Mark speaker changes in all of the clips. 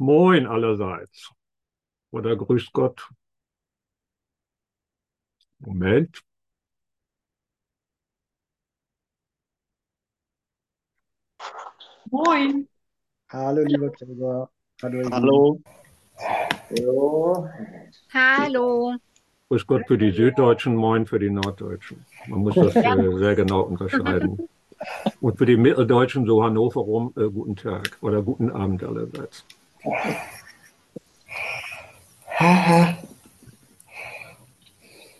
Speaker 1: Moin allerseits. Oder grüß Gott. Moment.
Speaker 2: Moin.
Speaker 3: Hallo, lieber Gregor. Hallo.
Speaker 4: Hallo.
Speaker 3: Hallo.
Speaker 1: Grüß Gott für die Süddeutschen, Moin für die Norddeutschen. Man muss das äh, sehr genau unterscheiden. Und für die Mitteldeutschen, so Hannover rum, äh, guten Tag oder guten Abend allerseits.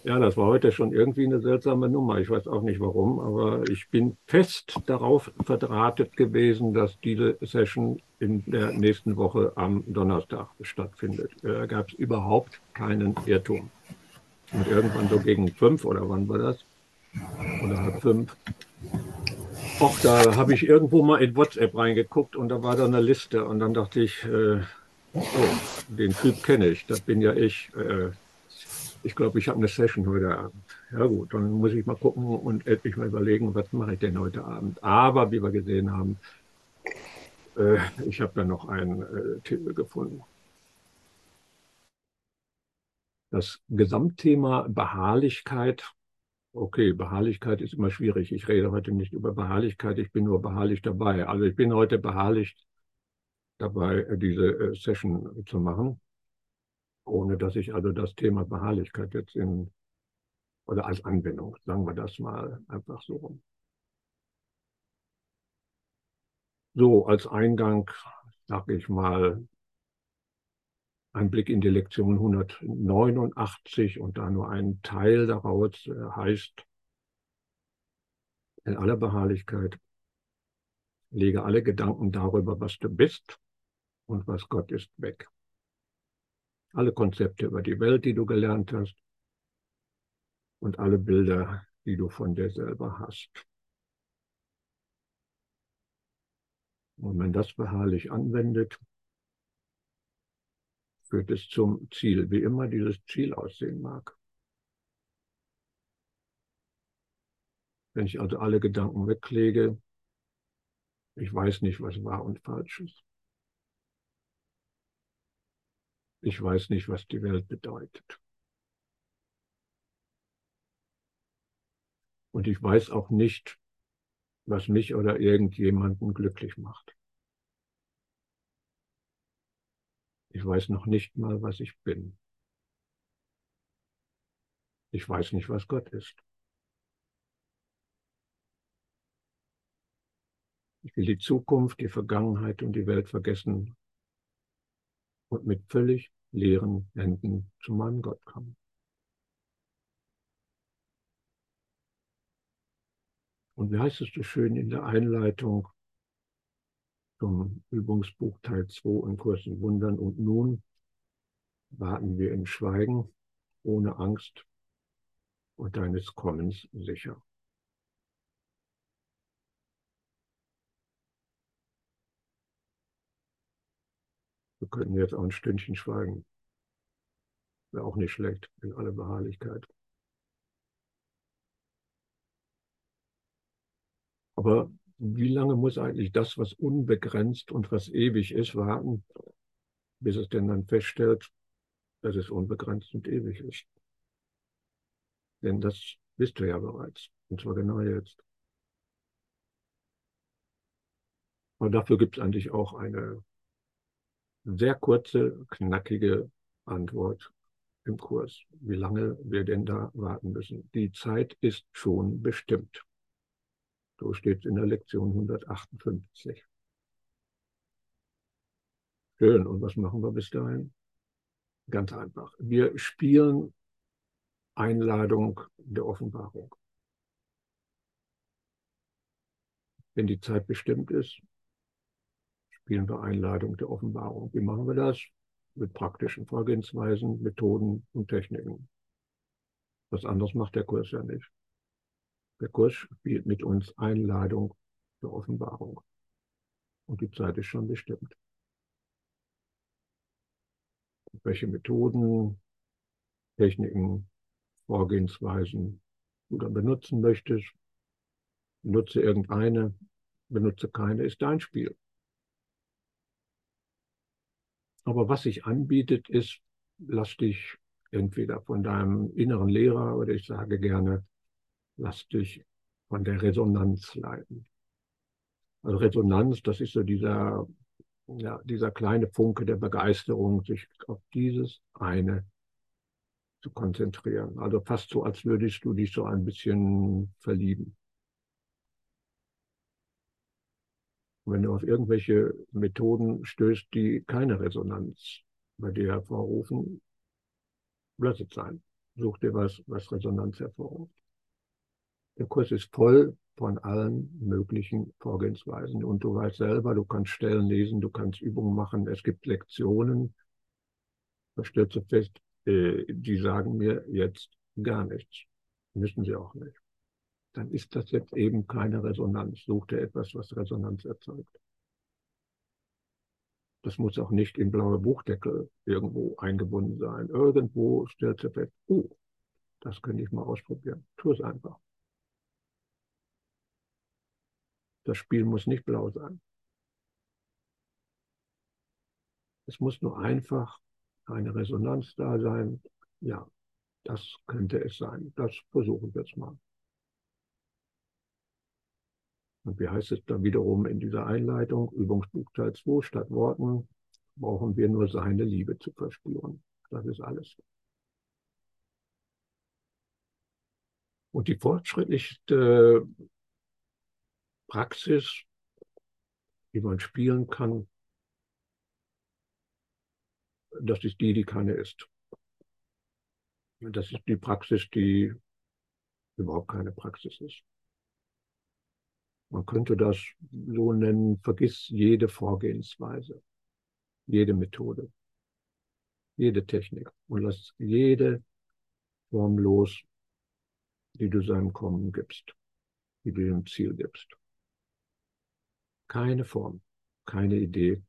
Speaker 1: Ja, das war heute schon irgendwie eine seltsame Nummer. Ich weiß auch nicht warum, aber ich bin fest darauf verdrahtet gewesen, dass diese Session in der nächsten Woche am Donnerstag stattfindet. Da gab es überhaupt keinen Irrtum. Und irgendwann so gegen fünf oder wann war das? Oder halb fünf. Och, da habe ich irgendwo mal in WhatsApp reingeguckt und da war da eine Liste und dann dachte ich, äh, oh, den Typ kenne ich, das bin ja ich. Äh, ich glaube, ich habe eine Session heute Abend. Ja gut, dann muss ich mal gucken und endlich mal überlegen, was mache ich denn heute Abend. Aber wie wir gesehen haben, äh, ich habe da noch einen äh, Titel gefunden. Das Gesamtthema Beharrlichkeit. Okay, Beharrlichkeit ist immer schwierig. Ich rede heute nicht über Beharrlichkeit, ich bin nur beharrlich dabei. Also ich bin heute beharrlich dabei, diese äh, Session zu machen ohne dass ich also das Thema Beharrlichkeit jetzt in oder als Anwendung, sagen wir das mal einfach so rum. So, als Eingang sage ich mal ein Blick in die Lektion 189 und da nur ein Teil daraus äh, heißt, in aller Beharrlichkeit lege alle Gedanken darüber, was du bist und was Gott ist, weg alle Konzepte über die Welt, die du gelernt hast und alle Bilder, die du von dir selber hast. Und wenn man das beharrlich anwendet, führt es zum Ziel, wie immer dieses Ziel aussehen mag. Wenn ich also alle Gedanken weglege, ich weiß nicht, was wahr und falsch ist. Ich weiß nicht, was die Welt bedeutet. Und ich weiß auch nicht, was mich oder irgendjemanden glücklich macht. Ich weiß noch nicht mal, was ich bin. Ich weiß nicht, was Gott ist. Ich will die Zukunft, die Vergangenheit und die Welt vergessen und mit völlig leeren Händen zu meinem Gott kommen. Und wie heißt es so schön in der Einleitung zum Übungsbuch Teil 2 in Kursen Wundern und nun warten wir im Schweigen, ohne Angst und deines Kommens sicher. Wir könnten jetzt auch ein Stündchen schweigen. Wäre auch nicht schlecht, in aller Beharrlichkeit. Aber wie lange muss eigentlich das, was unbegrenzt und was ewig ist, warten, bis es denn dann feststellt, dass es unbegrenzt und ewig ist? Denn das wisst du ja bereits, und zwar genau jetzt. Aber dafür gibt es eigentlich auch eine sehr kurze, knackige Antwort im Kurs, wie lange wir denn da warten müssen. Die Zeit ist schon bestimmt. So steht es in der Lektion 158. Schön. Und was machen wir bis dahin? Ganz einfach. Wir spielen Einladung der Offenbarung. Wenn die Zeit bestimmt ist, spielen wir Einladung der Offenbarung. Wie machen wir das? Mit praktischen Vorgehensweisen, Methoden und Techniken. Was anderes macht der Kurs ja nicht. Der Kurs spielt mit uns Einladung der Offenbarung. Und die Zeit ist schon bestimmt. Welche Methoden, Techniken, Vorgehensweisen du dann benutzen möchtest, benutze irgendeine, benutze keine, ist dein Spiel. Aber was sich anbietet, ist, lass dich entweder von deinem inneren Lehrer oder ich sage gerne, lass dich von der Resonanz leiten. Also Resonanz, das ist so dieser, ja, dieser kleine Funke der Begeisterung, sich auf dieses eine zu konzentrieren. Also fast so, als würdest du dich so ein bisschen verlieben. wenn du auf irgendwelche Methoden stößt, die keine Resonanz bei dir hervorrufen, lass es sein. Such dir was, was Resonanz hervorruft. Der Kurs ist voll von allen möglichen Vorgehensweisen. Und du weißt selber, du kannst Stellen lesen, du kannst Übungen machen. Es gibt Lektionen. Da stellst du fest, äh, die sagen mir jetzt gar nichts. Müssen sie auch nicht dann ist das jetzt eben keine Resonanz. Such dir etwas, was Resonanz erzeugt. Das muss auch nicht in blaue Buchdeckel irgendwo eingebunden sein. Irgendwo stellt sie fest, oh, das könnte ich mal ausprobieren. Tu es einfach. Das Spiel muss nicht blau sein. Es muss nur einfach eine Resonanz da sein. Ja, das könnte es sein. Das versuchen wir jetzt mal. Und wie heißt es da wiederum in dieser Einleitung? Übungsbuch Teil 2, statt Worten brauchen wir nur seine Liebe zu verspüren. Das ist alles. Und die fortschrittlichste Praxis, die man spielen kann, das ist die, die keine ist. Das ist die Praxis, die überhaupt keine Praxis ist. Man könnte das so nennen, vergiss jede Vorgehensweise, jede Methode, jede Technik und lass jede Form los, die du seinem Kommen gibst, die du dem Ziel gibst. Keine Form, keine Idee,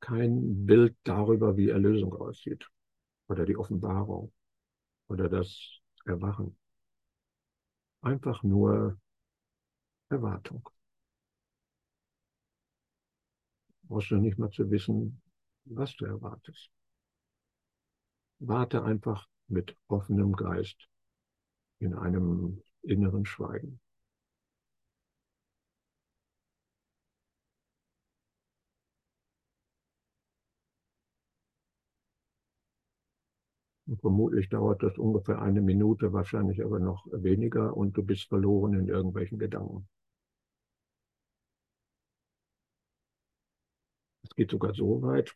Speaker 1: kein Bild darüber, wie Erlösung aussieht oder die Offenbarung oder das Erwachen. Einfach nur Erwartung. Brauchst du nicht mal zu wissen, was du erwartest. Warte einfach mit offenem Geist in einem inneren Schweigen. Vermutlich dauert das ungefähr eine Minute, wahrscheinlich aber noch weniger und du bist verloren in irgendwelchen Gedanken. Es geht sogar so weit,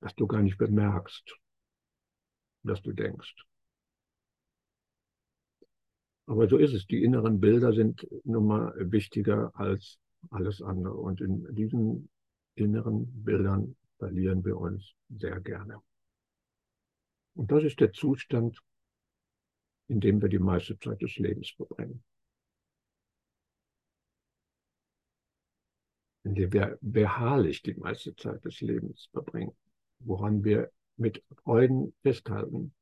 Speaker 1: dass du gar nicht bemerkst, dass du denkst. Aber so ist es. Die inneren Bilder sind nun mal wichtiger als alles andere. Und in diesen inneren Bildern verlieren wir uns sehr gerne. Und das ist der Zustand, in dem wir die meiste Zeit des Lebens verbringen. In dem wir beharrlich die meiste Zeit des Lebens verbringen, woran wir mit Freuden festhalten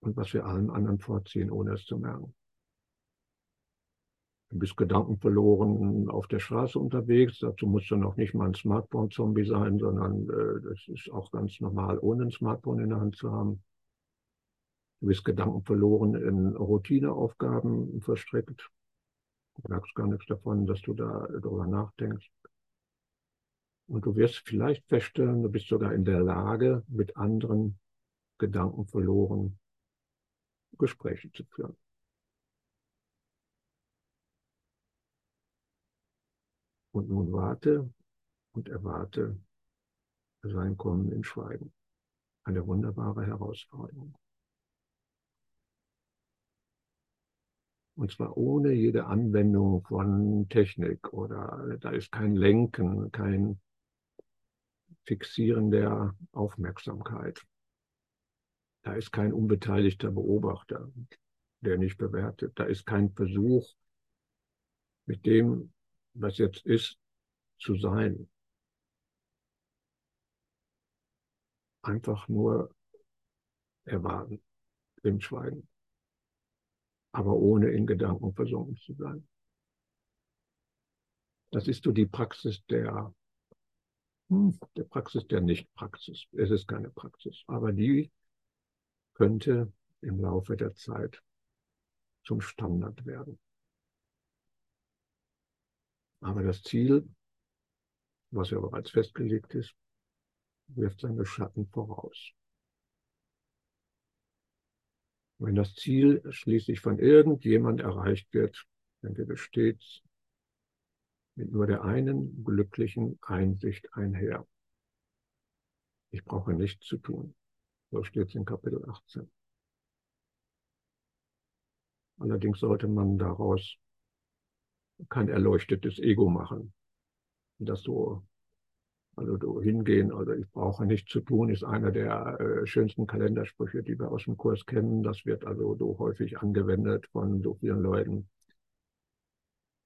Speaker 1: und was wir allen anderen vorziehen, ohne es zu merken. Du bist gedankenverloren auf der Straße unterwegs. Dazu musst du noch nicht mal ein Smartphone-Zombie sein, sondern äh, das ist auch ganz normal, ohne ein Smartphone in der Hand zu haben. Du bist gedankenverloren in Routineaufgaben verstrickt. Du merkst gar nichts davon, dass du da darüber nachdenkst. Und du wirst vielleicht feststellen, du bist sogar in der Lage, mit anderen Gedanken verloren Gespräche zu führen. Und nun warte und erwarte sein Kommen in Schweigen. Eine wunderbare Herausforderung. Und zwar ohne jede Anwendung von Technik oder da ist kein Lenken, kein Fixieren der Aufmerksamkeit. Da ist kein unbeteiligter Beobachter, der nicht bewertet. Da ist kein Versuch, mit dem was jetzt ist, zu sein. Einfach nur erwarten im Schweigen, aber ohne in Gedanken versunken zu sein. Das ist so die Praxis der, hm, der Praxis der Nichtpraxis. Es ist keine Praxis, aber die könnte im Laufe der Zeit zum Standard werden. Aber das Ziel, was ja bereits festgelegt ist, wirft seine Schatten voraus. Wenn das Ziel schließlich von irgendjemand erreicht wird, dann geht es stets mit nur der einen glücklichen Einsicht einher. Ich brauche nichts zu tun. So steht es in Kapitel 18. Allerdings sollte man daraus kein erleuchtetes Ego machen. Das so, also so hingehen, also ich brauche nichts zu tun, ist einer der äh, schönsten Kalendersprüche, die wir aus dem Kurs kennen. Das wird also so häufig angewendet von so vielen Leuten.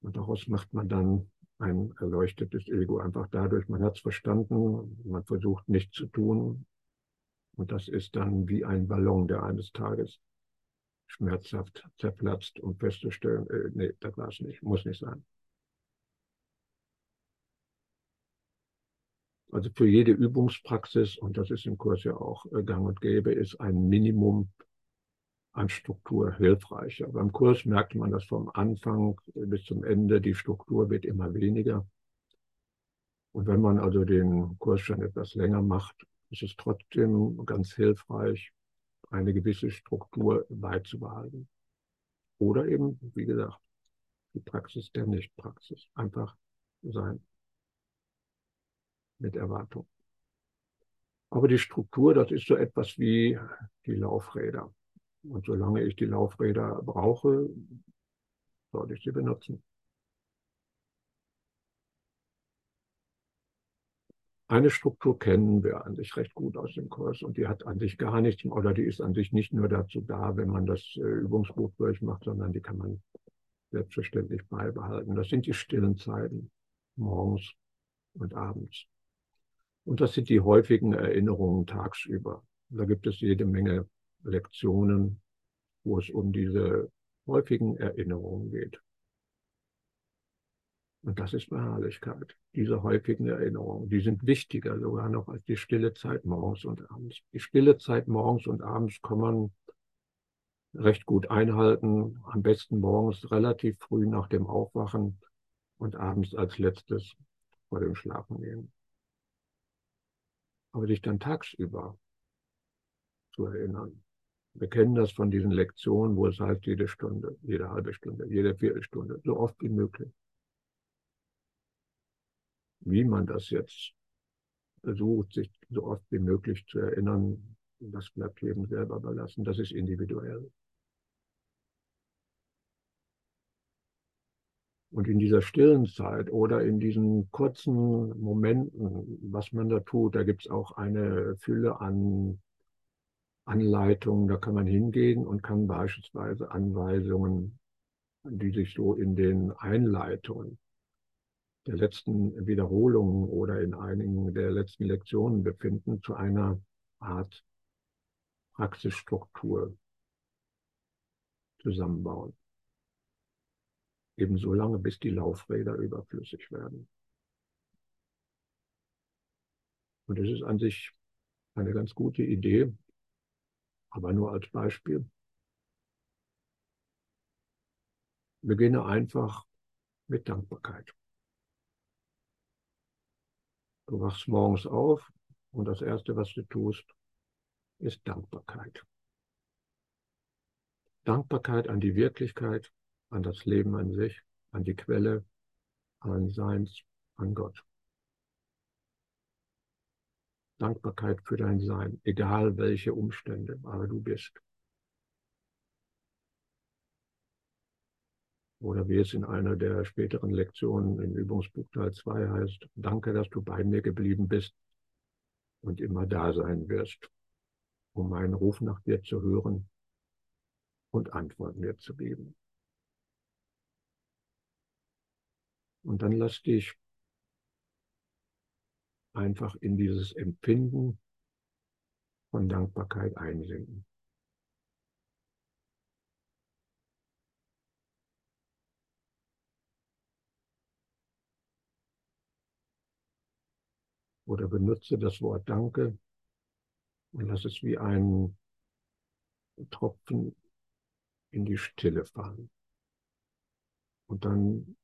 Speaker 1: Und daraus macht man dann ein erleuchtetes Ego einfach dadurch, man hat es verstanden, man versucht nichts zu tun. Und das ist dann wie ein Ballon, der eines Tages schmerzhaft zerplatzt, um festzustellen, äh, nee, das war es nicht, muss nicht sein. Also für jede Übungspraxis, und das ist im Kurs ja auch äh, gang und gäbe, ist ein Minimum an Struktur hilfreich. Aber beim Kurs merkt man das vom Anfang bis zum Ende, die Struktur wird immer weniger. Und wenn man also den Kurs schon etwas länger macht, ist es trotzdem ganz hilfreich, eine gewisse Struktur beizubehalten. Oder eben, wie gesagt, die Praxis der Nichtpraxis. Einfach sein mit Erwartung. Aber die Struktur, das ist so etwas wie die Laufräder. Und solange ich die Laufräder brauche, sollte ich sie benutzen. Eine Struktur kennen wir an sich recht gut aus dem Kurs und die hat an sich gar nichts, oder die ist an sich nicht nur dazu da, wenn man das äh, Übungsbuch durchmacht, sondern die kann man selbstverständlich beibehalten. Das sind die stillen Zeiten, morgens und abends. Und das sind die häufigen Erinnerungen tagsüber. Da gibt es jede Menge Lektionen, wo es um diese häufigen Erinnerungen geht. Und das ist Beharrlichkeit. Diese häufigen Erinnerungen, die sind wichtiger sogar noch als die stille Zeit morgens und abends. Die stille Zeit morgens und abends kann man recht gut einhalten. Am besten morgens relativ früh nach dem Aufwachen und abends als letztes vor dem Schlafen gehen. Aber sich dann tagsüber zu erinnern. Wir kennen das von diesen Lektionen, wo es heißt, jede Stunde, jede halbe Stunde, jede Viertelstunde, so oft wie möglich. Wie man das jetzt versucht, sich so oft wie möglich zu erinnern, das bleibt jedem selber überlassen. Das ist individuell. Und in dieser stillen Zeit oder in diesen kurzen Momenten, was man da tut, da gibt es auch eine Fülle an Anleitungen. Da kann man hingehen und kann beispielsweise Anweisungen, die sich so in den Einleitungen der letzten Wiederholungen oder in einigen der letzten Lektionen befinden, zu einer Art Praxisstruktur zusammenbauen. Eben so lange, bis die Laufräder überflüssig werden. Und das ist an sich eine ganz gute Idee, aber nur als Beispiel. Beginne einfach mit Dankbarkeit. Du wachst morgens auf und das Erste, was du tust, ist Dankbarkeit. Dankbarkeit an die Wirklichkeit, an das Leben an sich, an die Quelle, an Seins, an Gott. Dankbarkeit für dein Sein, egal welche Umstände, aber du bist. Oder wie es in einer der späteren Lektionen im Übungsbuch Teil 2 heißt, danke, dass du bei mir geblieben bist und immer da sein wirst, um meinen Ruf nach dir zu hören und Antworten mir zu geben. Und dann lass dich einfach in dieses Empfinden von Dankbarkeit einsinken. Oder benutze das Wort Danke und lass es wie ein Tropfen in die Stille fallen. Und dann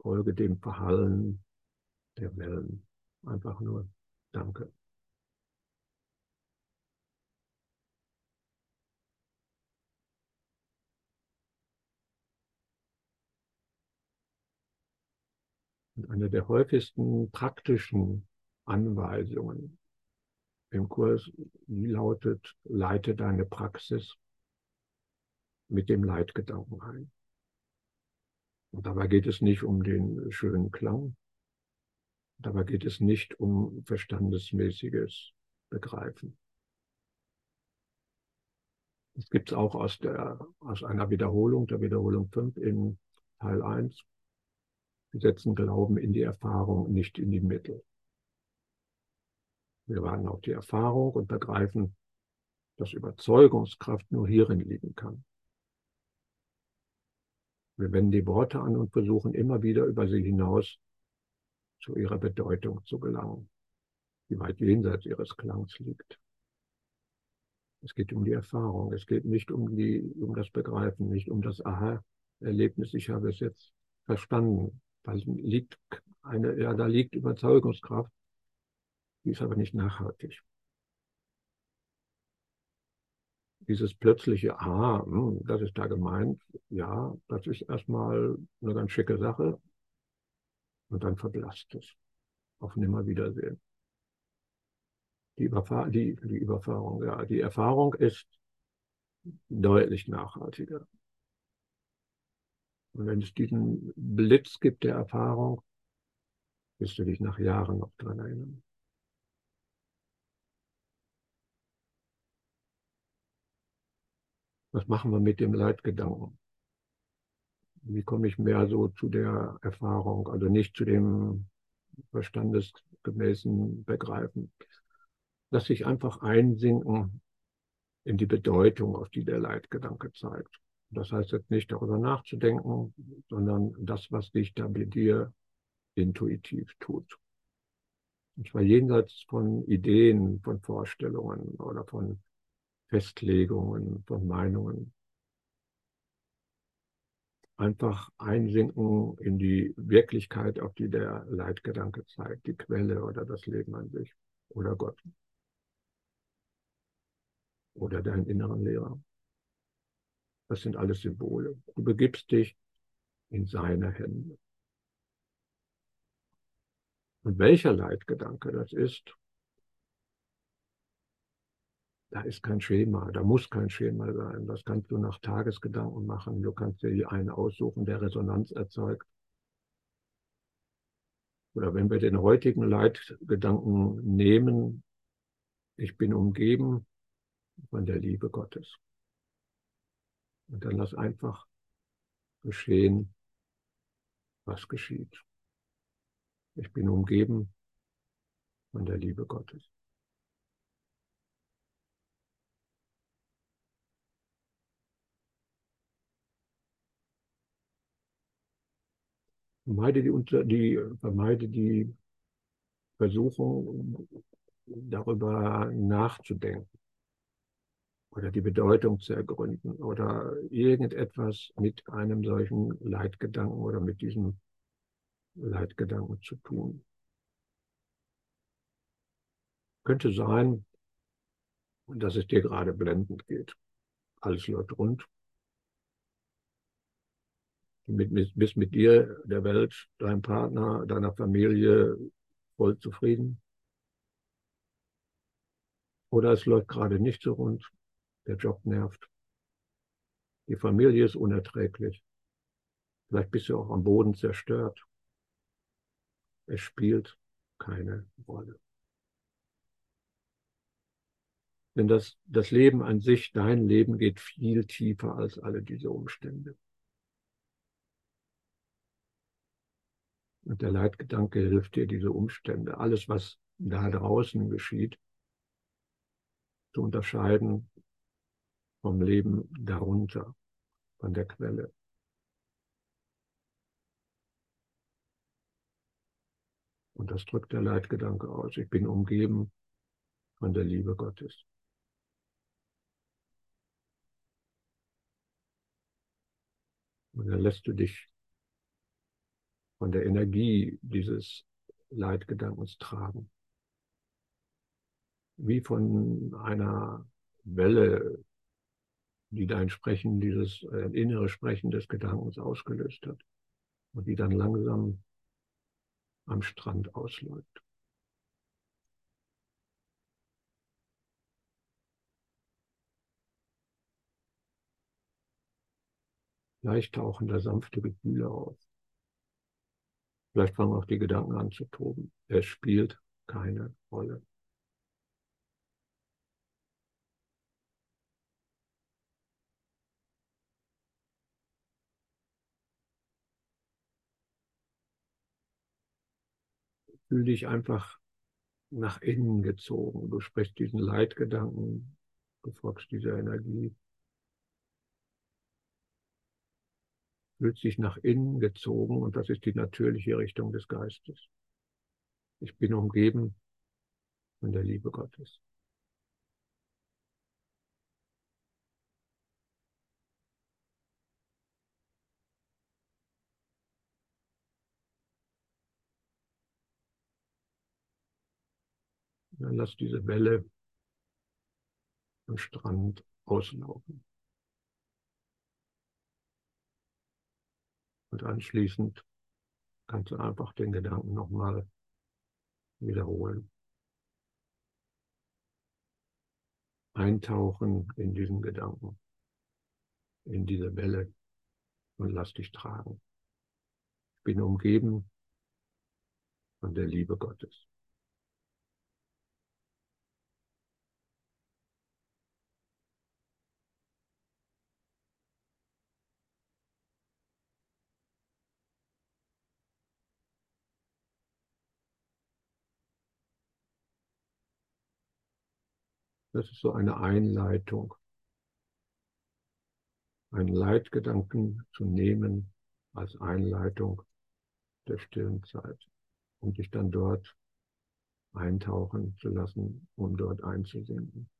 Speaker 1: folge dem Verhallen der Wellen. Einfach nur Danke. Und eine der häufigsten praktischen Anweisungen im Kurs, wie lautet, leite deine Praxis mit dem Leitgedanken ein. Und dabei geht es nicht um den schönen Klang. Dabei geht es nicht um verstandesmäßiges Begreifen. Das gibt es auch aus, der, aus einer Wiederholung, der Wiederholung 5 in Teil 1. Wir setzen Glauben in die Erfahrung, nicht in die Mittel. Wir warten auf die Erfahrung und begreifen, dass Überzeugungskraft nur hierin liegen kann. Wir wenden die Worte an und versuchen immer wieder über sie hinaus zu ihrer Bedeutung zu gelangen, die weit jenseits ihres Klangs liegt. Es geht um die Erfahrung, es geht nicht um, die, um das Begreifen, nicht um das Aha-Erlebnis, ich habe es jetzt verstanden. Da liegt eine, ja, da liegt Überzeugungskraft, die ist aber nicht nachhaltig. dieses plötzliche, ah, hm, das ist da gemeint, ja, das ist erstmal eine ganz schicke Sache. Und dann verblasst es. Auf Nimmerwiedersehen. Die, Überfahr die, die Überfahrung, ja, die Erfahrung ist deutlich nachhaltiger. Und wenn es diesen Blitz gibt der Erfahrung, wirst du dich nach Jahren noch dran erinnern. Was machen wir mit dem Leitgedanken? Wie komme ich mehr so zu der Erfahrung, also nicht zu dem verstandesgemäßen Begreifen? Lass sich einfach einsinken in die Bedeutung, auf die der Leitgedanke zeigt. Das heißt jetzt nicht darüber nachzudenken, sondern das, was sich da bei dir intuitiv tut. Und zwar jenseits von Ideen, von Vorstellungen oder von Festlegungen, von Meinungen. Einfach einsinken in die Wirklichkeit, auf die der Leitgedanke zeigt, die Quelle oder das Leben an sich oder Gott oder deinen inneren Lehrer. Das sind alles Symbole. Du begibst dich in seine Hände. Und welcher Leitgedanke das ist, da ist kein Schema, da muss kein Schema sein. Das kannst du nach Tagesgedanken machen. Du kannst dir einen aussuchen, der Resonanz erzeugt. Oder wenn wir den heutigen Leitgedanken nehmen, ich bin umgeben von der Liebe Gottes. Und dann lass einfach geschehen, was geschieht. Ich bin umgeben von der Liebe Gottes. Vermeide die, die, vermeide die Versuchung, darüber nachzudenken oder die Bedeutung zu ergründen oder irgendetwas mit einem solchen Leitgedanken oder mit diesem Leitgedanken zu tun. Könnte sein, dass es dir gerade blendend geht. Alles läuft rund. Du bist mit dir, der Welt, deinem Partner, deiner Familie voll zufrieden. Oder es läuft gerade nicht so rund. Der Job nervt. Die Familie ist unerträglich. Vielleicht bist du auch am Boden zerstört. Es spielt keine Rolle. Denn das, das Leben an sich, dein Leben geht viel tiefer als alle diese Umstände. Und der Leitgedanke hilft dir, diese Umstände, alles, was da draußen geschieht, zu unterscheiden vom Leben darunter, von der Quelle. Und Das drückt der Leitgedanke aus. Ich bin umgeben von der Liebe Gottes. Und dann lässt du dich von der Energie dieses Leitgedankens tragen. Wie von einer Welle, die dein Sprechen, dieses äh, innere Sprechen des Gedankens ausgelöst hat und die dann langsam am Strand ausläuft. Vielleicht tauchen da sanfte Gefühle auf. Vielleicht fangen auch die Gedanken an zu toben. Es spielt keine Rolle. Fühl dich einfach nach innen gezogen. Du sprichst diesen Leitgedanken, du folgst dieser Energie. Fühlt sich nach innen gezogen und das ist die natürliche Richtung des Geistes. Ich bin umgeben von der Liebe Gottes. Dann lass diese Welle am Strand auslaufen. Und anschließend kannst du einfach den Gedanken nochmal wiederholen. Eintauchen in diesen Gedanken, in diese Welle und lass dich tragen. Ich bin umgeben von der Liebe Gottes. Das ist so eine Einleitung, einen Leitgedanken zu nehmen als Einleitung der stillen Zeit und dich dann dort eintauchen zu lassen, um dort einzusinken,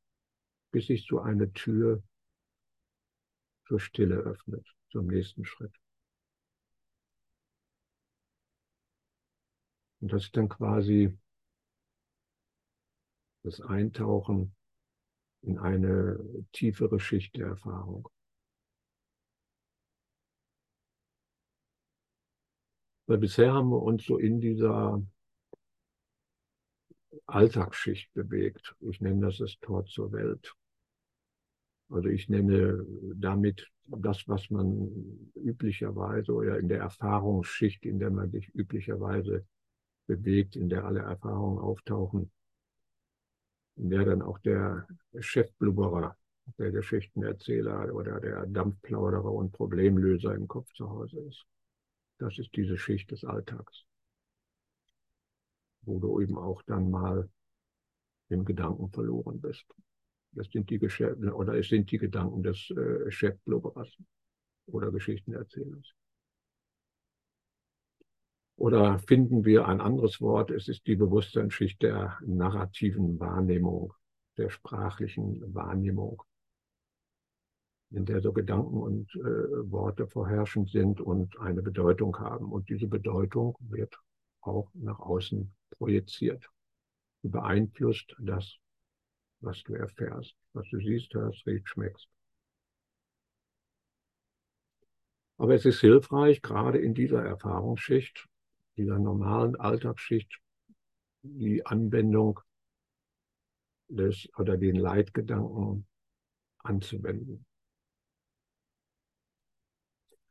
Speaker 1: bis sich so eine Tür zur Stille öffnet, zum nächsten Schritt. Und das ist dann quasi das Eintauchen in eine tiefere Schicht der Erfahrung. Weil bisher haben wir uns so in dieser Alltagsschicht bewegt. Ich nenne das das Tor zur Welt. Also ich nenne damit das, was man üblicherweise oder in der Erfahrungsschicht, in der man sich üblicherweise bewegt, in der alle Erfahrungen auftauchen, wäre dann auch der Chefblubberer, der Geschichtenerzähler oder der Dampfplauderer und Problemlöser im Kopf zu Hause ist. Das ist diese Schicht des Alltags, wo du eben auch dann mal im Gedanken verloren bist. Das sind die Geschäfte oder es sind die Gedanken des äh, Chefblubberers oder Geschichtenerzählers. Oder finden wir ein anderes Wort? Es ist die Bewusstseinsschicht der narrativen Wahrnehmung, der sprachlichen Wahrnehmung, in der so Gedanken und äh, Worte vorherrschend sind und eine Bedeutung haben. Und diese Bedeutung wird auch nach außen projiziert. Beeinflusst das, was du erfährst, was du siehst, hörst, riechst, schmeckst. Aber es ist hilfreich, gerade in dieser Erfahrungsschicht, dieser normalen Alltagsschicht die Anwendung des oder den Leitgedanken anzuwenden.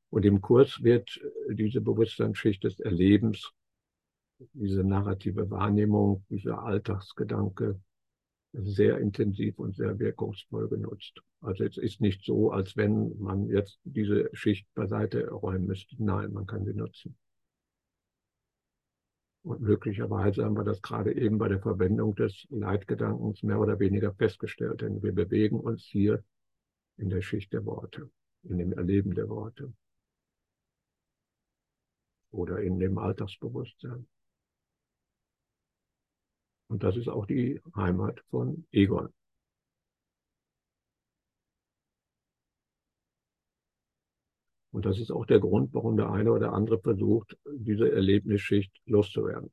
Speaker 1: Und im Kurs wird diese Bewusstseinsschicht des Erlebens, diese narrative Wahrnehmung, dieser Alltagsgedanke sehr intensiv und sehr wirkungsvoll genutzt. Also es ist nicht so, als wenn man jetzt diese Schicht beiseite räumen müsste. Nein, man kann sie nutzen. Und möglicherweise haben wir das gerade eben bei der Verwendung des Leitgedankens mehr oder weniger festgestellt, denn wir bewegen uns hier in der Schicht der Worte, in dem Erleben der Worte oder in dem Alltagsbewusstsein. Und das ist auch die Heimat von Egon. Und das ist auch der Grund, warum der eine oder andere versucht, diese Erlebnisschicht loszuwerden.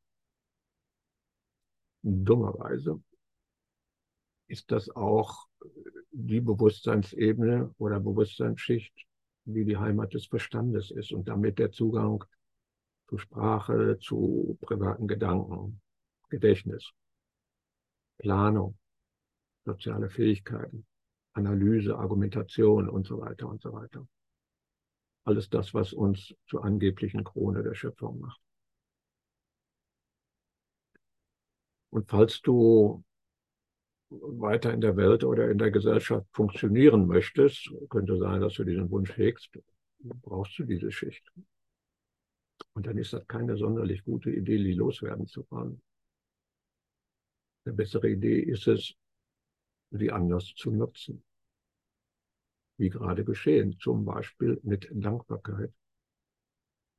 Speaker 1: Dummerweise ist das auch die Bewusstseinsebene oder Bewusstseinsschicht, wie die Heimat des Verstandes ist und damit der Zugang zu Sprache, zu privaten Gedanken, Gedächtnis, Planung, soziale Fähigkeiten, Analyse, Argumentation und so weiter und so weiter. Alles das, was uns zur angeblichen Krone der Schöpfung macht. Und falls du weiter in der Welt oder in der Gesellschaft funktionieren möchtest, könnte sein, dass du diesen Wunsch hegst, brauchst du diese Schicht. Und dann ist das keine sonderlich gute Idee, die loswerden zu wollen. Eine bessere Idee ist es, sie anders zu nutzen. Wie gerade geschehen, zum Beispiel mit Dankbarkeit,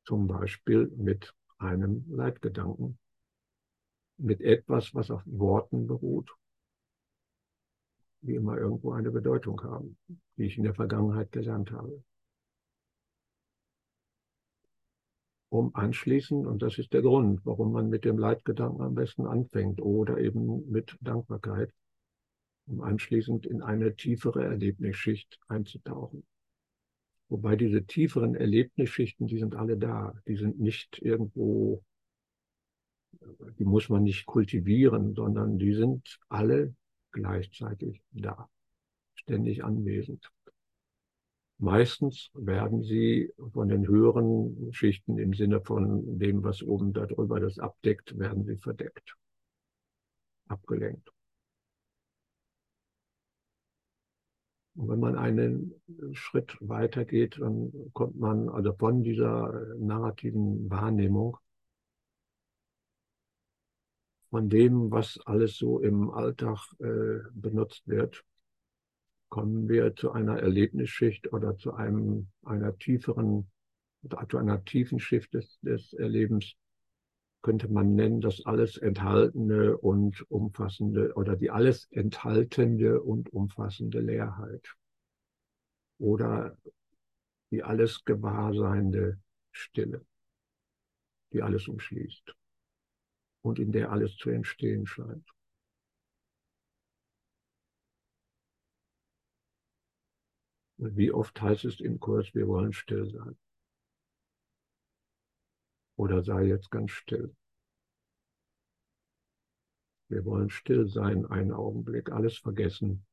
Speaker 1: zum Beispiel mit einem Leitgedanken, mit etwas, was auf Worten beruht, die immer irgendwo eine Bedeutung haben, die ich in der Vergangenheit gelernt habe. Um anschließend, und das ist der Grund, warum man mit dem Leitgedanken am besten anfängt oder eben mit Dankbarkeit, um anschließend in eine tiefere Erlebnisschicht einzutauchen. Wobei diese tieferen Erlebnisschichten, die sind alle da. Die sind nicht irgendwo, die muss man nicht kultivieren, sondern die sind alle gleichzeitig da, ständig anwesend. Meistens werden sie von den höheren Schichten im Sinne von dem, was oben darüber das abdeckt, werden sie verdeckt, abgelenkt. Und wenn man einen Schritt weiter geht, dann kommt man also von dieser narrativen Wahrnehmung von dem, was alles so im Alltag äh, benutzt wird, kommen wir zu einer Erlebnisschicht oder zu einem, einer tieferen, zu einer tiefen Schicht des, des Erlebens, könnte man nennen, das alles enthaltene und umfassende oder die alles enthaltende und umfassende Leerheit oder die alles gewahrseinende Stille, die alles umschließt und in der alles zu entstehen scheint. Wie oft heißt es im Kurs, wir wollen still sein. Oder sei jetzt ganz still. Wir wollen still sein, einen Augenblick, alles vergessen,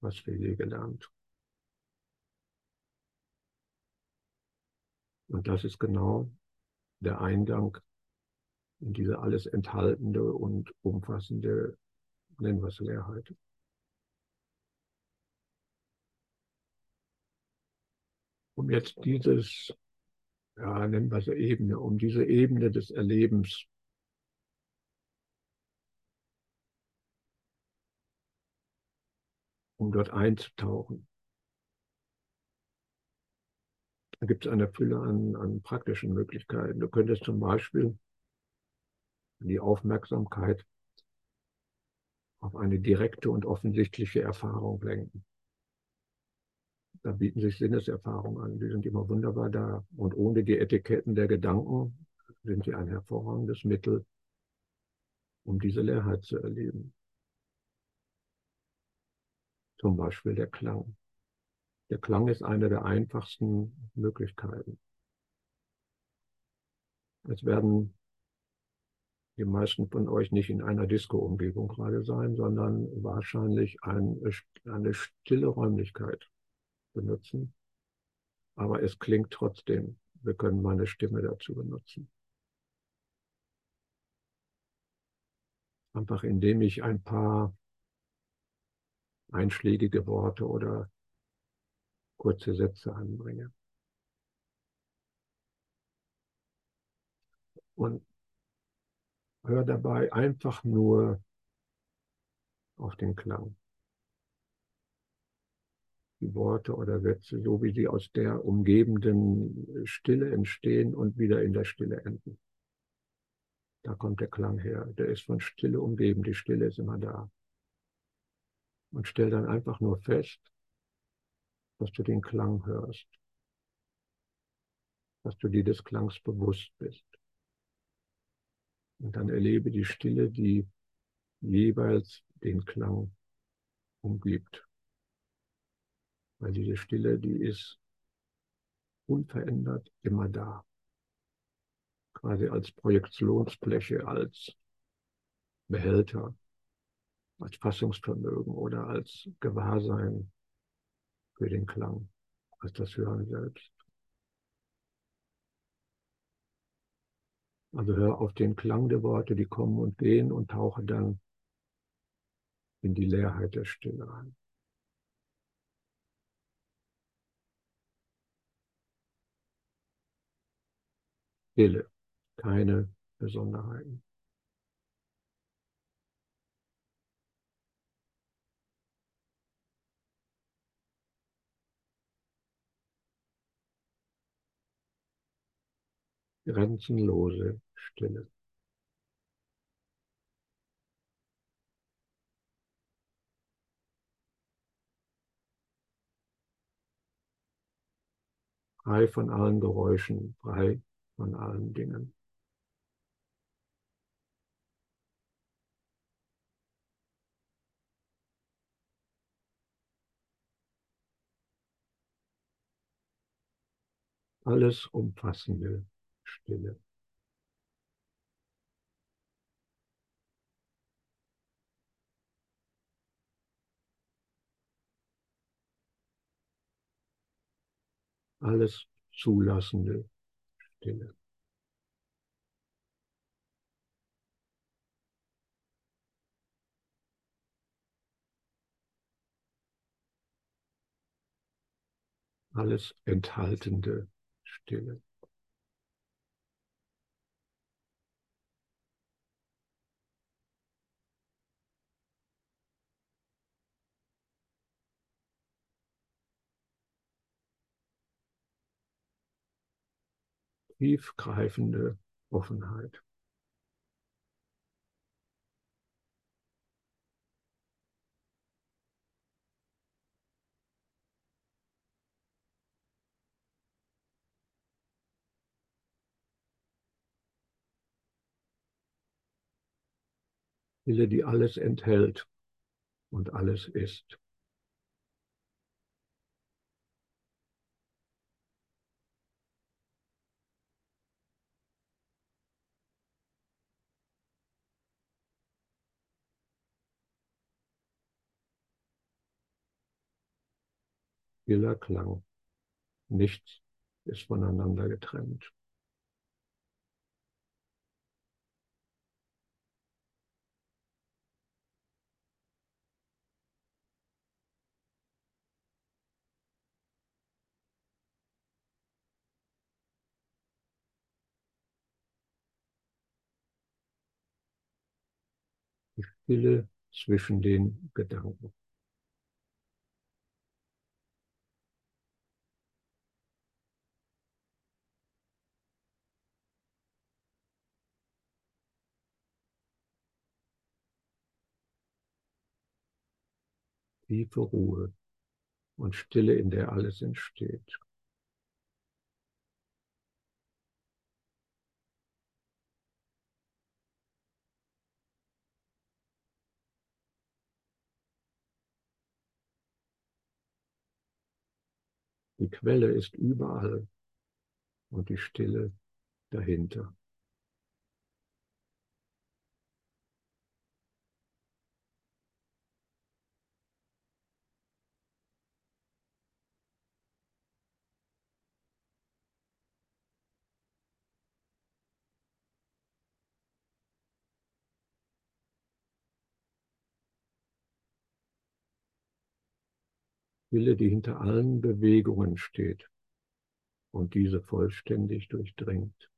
Speaker 1: was wir je gelernt. Und das ist genau der Eingang in diese alles enthaltende und umfassende, nennen wir es Leerheit. Um jetzt dieses, ja, nennen wir es Ebene, um diese Ebene des Erlebens um dort einzutauchen. Da gibt es eine Fülle an, an praktischen Möglichkeiten. Du könntest zum Beispiel die Aufmerksamkeit auf eine direkte und offensichtliche Erfahrung lenken. Da bieten sich Sinneserfahrungen an, die sind immer wunderbar da. Und ohne die Etiketten der Gedanken sind sie ein hervorragendes Mittel, um diese Leerheit zu erleben. Zum Beispiel der Klang. Der Klang ist eine der einfachsten Möglichkeiten. Es werden die meisten von euch nicht in einer Disco-Umgebung gerade sein, sondern wahrscheinlich ein, eine stille Räumlichkeit benutzen. Aber es klingt trotzdem. Wir können meine Stimme dazu benutzen. Einfach indem ich ein paar einschlägige Worte oder kurze Sätze anbringe. Und hör dabei einfach nur auf den Klang. Die Worte oder Sätze, so wie sie aus der umgebenden Stille entstehen und wieder in der Stille enden. Da kommt der Klang her. Der ist von Stille umgeben. Die Stille ist immer da. Und stell dann einfach nur fest, dass du den Klang hörst. Dass du dir des Klangs bewusst bist. Und dann erlebe die Stille, die jeweils den Klang umgibt. Weil diese Stille, die ist unverändert immer da. Quasi als Projektionsfläche, als Behälter, als Fassungsvermögen oder als Gewahrsein für den Klang, als das Hören selbst. Also hör auf den Klang der Worte, die kommen und gehen und tauche dann in die Leerheit der Stille ein. Stille, keine Besonderheiten. Grenzenlose Stille. Frei von allen Geräuschen, frei von allen Dingen. Alles umfassende Stille. Alles zulassende Stille. Alles enthaltende Stille. Tiefgreifende Offenheit. Wille, die alles enthält und alles ist. Stiller Klang. Nichts ist voneinander getrennt. Die Stille zwischen den Gedanken. Tiefe Ruhe und Stille, in der alles entsteht. Die Quelle ist überall und die Stille dahinter. Wille, die hinter allen Bewegungen steht und diese vollständig durchdringt.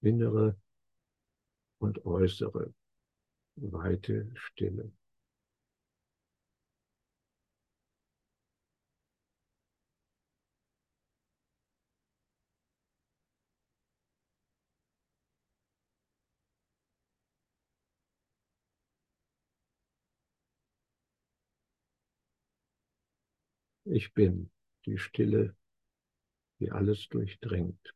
Speaker 1: Innere und äußere, weite Stille. Ich bin die Stille, die alles durchdringt.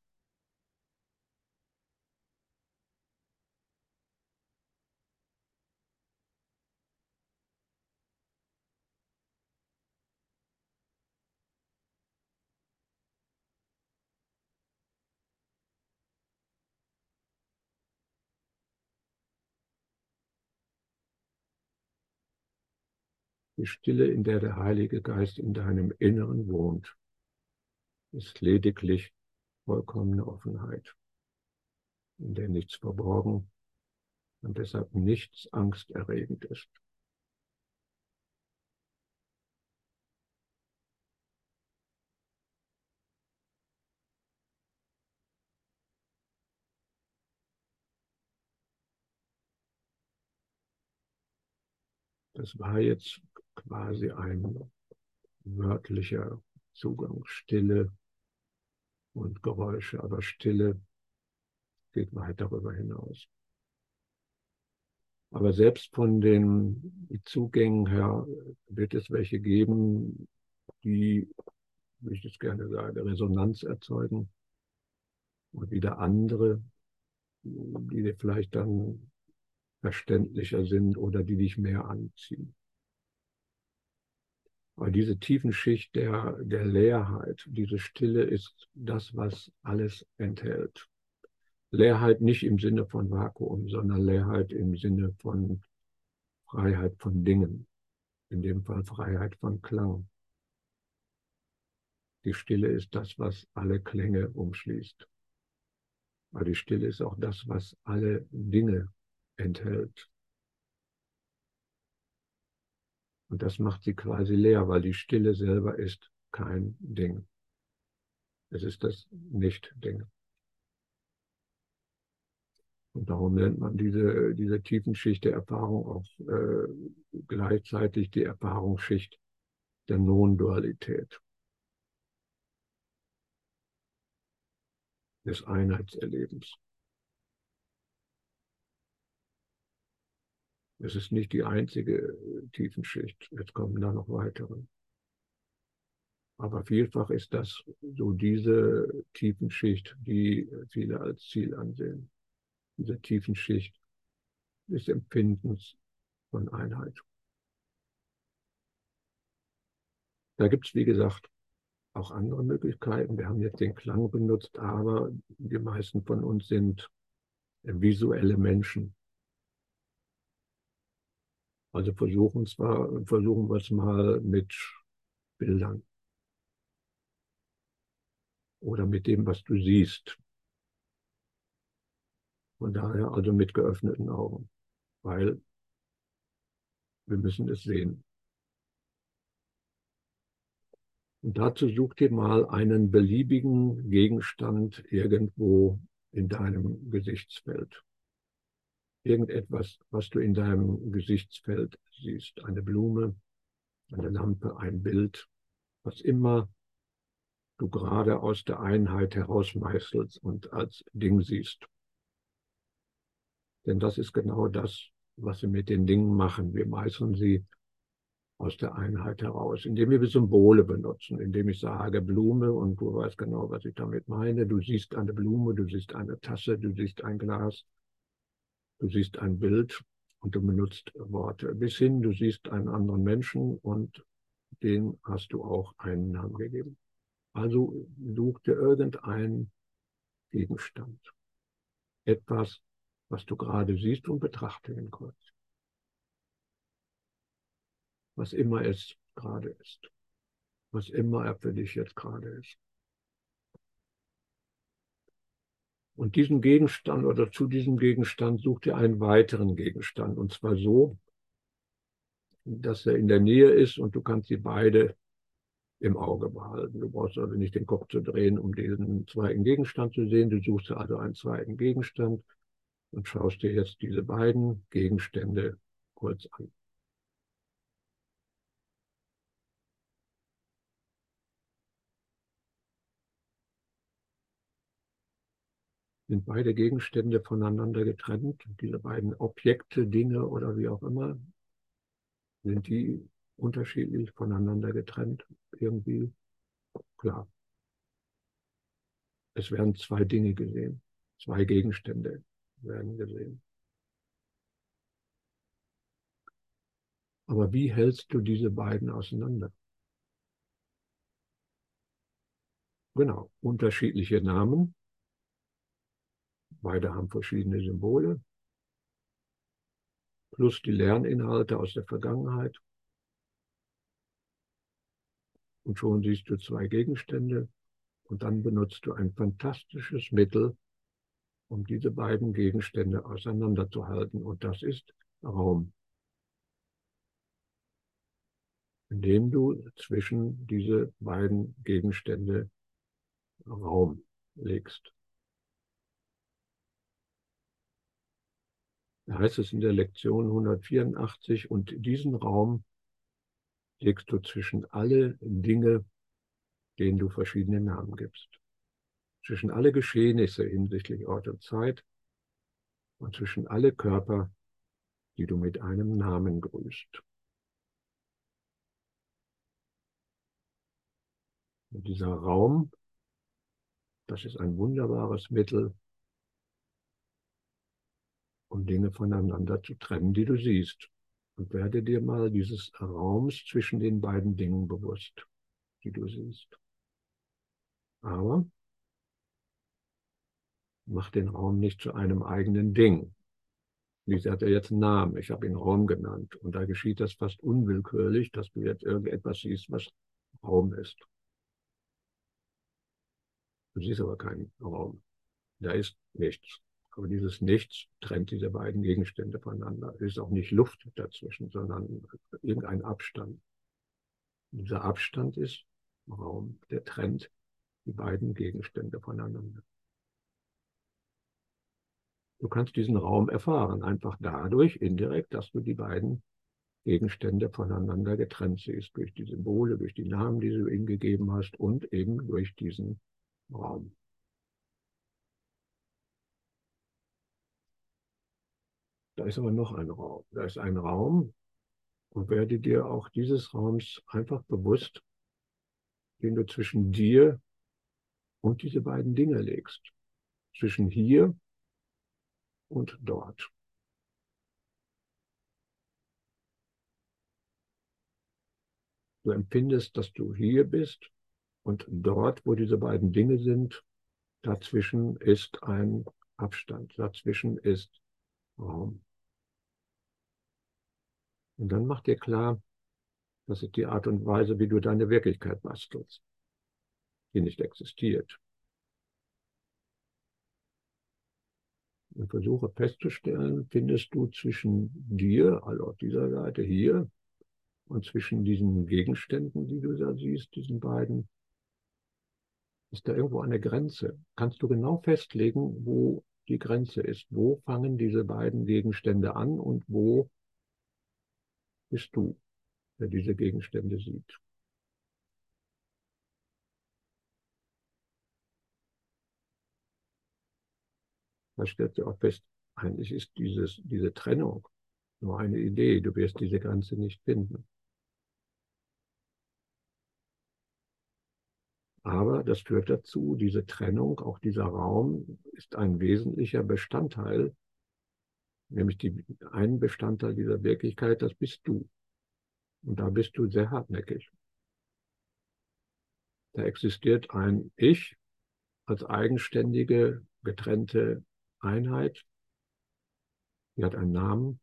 Speaker 1: Die Stille, in der der Heilige Geist in deinem Inneren wohnt, ist lediglich vollkommene Offenheit, in der nichts verborgen und deshalb nichts angsterregend ist. Das war jetzt quasi ein wörtlicher Zugang, Stille und Geräusche, aber Stille geht weit darüber hinaus. Aber selbst von den Zugängen her wird es welche geben, die, wie ich das gerne sage, Resonanz erzeugen und wieder andere, die vielleicht dann verständlicher sind oder die dich mehr anziehen. Aber diese tiefen Schicht der, der Leerheit, diese Stille ist das, was alles enthält. Leerheit nicht im Sinne von Vakuum, sondern Leerheit im Sinne von Freiheit von Dingen. In dem Fall Freiheit von Klang. Die Stille ist das, was alle Klänge umschließt. Aber die Stille ist auch das, was alle Dinge enthält. Und das macht sie quasi leer, weil die Stille selber ist kein Ding. Es ist das Nicht-Ding. Und darum nennt man diese, diese Tiefenschicht der Erfahrung auch äh, gleichzeitig die Erfahrungsschicht der Non-Dualität. Des Einheitserlebens. Es ist nicht die einzige äh, Tiefenschicht. Jetzt kommen da noch weitere. Aber vielfach ist das so diese Tiefenschicht, die viele als Ziel ansehen. Diese Tiefenschicht des Empfindens von Einheit. Da gibt es, wie gesagt, auch andere Möglichkeiten. Wir haben jetzt den Klang benutzt, aber die meisten von uns sind visuelle Menschen. Also versuchen, zwar, versuchen wir es mal mit Bildern oder mit dem, was du siehst. Von daher also mit geöffneten Augen, weil wir müssen es sehen. Und dazu such dir mal einen beliebigen Gegenstand irgendwo in deinem Gesichtsfeld irgendetwas, was du in deinem Gesichtsfeld siehst. Eine Blume, eine Lampe, ein Bild, was immer du gerade aus der Einheit herausmeißelst und als Ding siehst. Denn das ist genau das, was wir mit den Dingen machen. Wir meißeln sie aus der Einheit heraus, indem wir Symbole benutzen, indem ich sage Blume und du weißt genau, was ich damit meine. Du siehst eine Blume, du siehst eine Tasse, du siehst ein Glas, du siehst ein Bild und du benutzt Worte. Bis hin, du siehst einen anderen Menschen und den hast du auch einen Namen gegeben. Also such dir irgendeinen Gegenstand. Etwas, was du gerade siehst und betrachte ihn kurz. Was immer es gerade ist. Was immer er für dich jetzt gerade ist. Und diesen Gegenstand oder zu diesem Gegenstand sucht ihr einen weiteren Gegenstand. Und zwar so, dass er in der Nähe ist und du kannst sie beide im Auge behalten. Du brauchst also nicht den Kopf zu drehen, um diesen zweiten Gegenstand zu sehen. Du suchst also einen zweiten Gegenstand und schaust dir jetzt diese beiden Gegenstände kurz an. Sind beide Gegenstände voneinander getrennt? Diese beiden Objekte, Dinge oder wie auch immer, sind die unterschiedlich voneinander getrennt? Irgendwie? Klar. Es werden zwei Dinge gesehen, zwei Gegenstände werden gesehen. Aber wie hältst du diese beiden auseinander? Genau, unterschiedliche Namen. Beide haben verschiedene Symbole. Plus die Lerninhalte aus der Vergangenheit. Und schon siehst du zwei Gegenstände und dann benutzt du ein fantastisches Mittel, um diese beiden Gegenstände auseinanderzuhalten. Und das ist Raum. Indem du zwischen diese beiden Gegenstände Raum legst. Heißt es in der Lektion 184, und diesen Raum legst du zwischen alle Dinge, denen du verschiedene Namen gibst zwischen alle Geschehnisse hinsichtlich Ort und Zeit und zwischen alle Körper, die du mit einem Namen grüßt. Und dieser Raum, das ist ein wunderbares Mittel, um Dinge voneinander zu trennen, die du siehst. Und werde dir mal dieses Raums zwischen den beiden Dingen bewusst, die du siehst. Aber mach den Raum nicht zu einem eigenen Ding. Wie hat er jetzt einen Namen? Ich habe ihn Raum genannt. Und da geschieht das fast unwillkürlich, dass du jetzt irgendetwas siehst, was Raum ist. Du siehst aber keinen Raum. Da ist nichts. Aber dieses Nichts trennt diese beiden Gegenstände voneinander. Es ist auch nicht Luft dazwischen, sondern irgendein Abstand. Und dieser Abstand ist Raum, der trennt die beiden Gegenstände voneinander. Du kannst diesen Raum erfahren, einfach dadurch, indirekt, dass du die beiden Gegenstände voneinander getrennt siehst, durch die Symbole, durch die Namen, die du ihnen gegeben hast und eben durch diesen Raum. Ist aber noch ein Raum. Da ist ein Raum und werde dir auch dieses Raums einfach bewusst, den du zwischen dir und diese beiden Dinge legst. Zwischen hier und dort. Du empfindest, dass du hier bist und dort, wo diese beiden Dinge sind, dazwischen ist ein Abstand, dazwischen ist Raum. Und dann mach dir klar, das ist die Art und Weise, wie du deine Wirklichkeit bastelst, die nicht existiert. und versuche festzustellen, findest du zwischen dir, also auf dieser Seite hier, und zwischen diesen Gegenständen, die du da siehst, diesen beiden, ist da irgendwo eine Grenze. Kannst du genau festlegen, wo die Grenze ist? Wo fangen diese beiden Gegenstände an und wo bist du, der diese Gegenstände sieht? Da stellt sie auch fest, eigentlich ist dieses, diese Trennung nur eine Idee. Du wirst diese Grenze nicht finden. Aber das führt dazu, diese Trennung, auch dieser Raum ist ein wesentlicher Bestandteil, nämlich die, ein Bestandteil dieser Wirklichkeit, das bist du. Und da bist du sehr hartnäckig. Da existiert ein Ich als eigenständige, getrennte Einheit, die hat einen Namen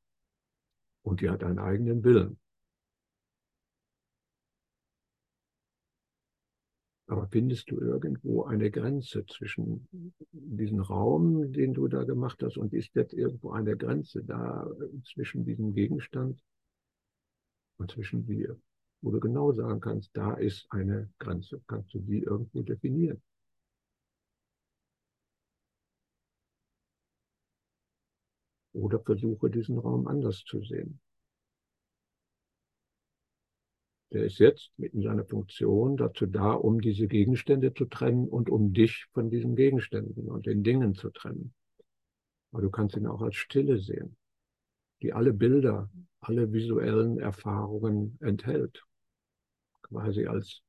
Speaker 1: und die hat einen eigenen Willen. Aber findest du irgendwo eine Grenze zwischen diesem Raum, den du da gemacht hast, und ist jetzt irgendwo eine Grenze da zwischen diesem Gegenstand und zwischen dir, wo du genau sagen kannst, da ist eine Grenze. Kannst du die irgendwo definieren? Oder versuche diesen Raum anders zu sehen. Der ist jetzt in seiner Funktion dazu da, um diese Gegenstände zu trennen und um dich von diesen Gegenständen und den Dingen zu trennen. Aber du kannst ihn auch als Stille sehen, die alle Bilder, alle visuellen Erfahrungen enthält. Quasi als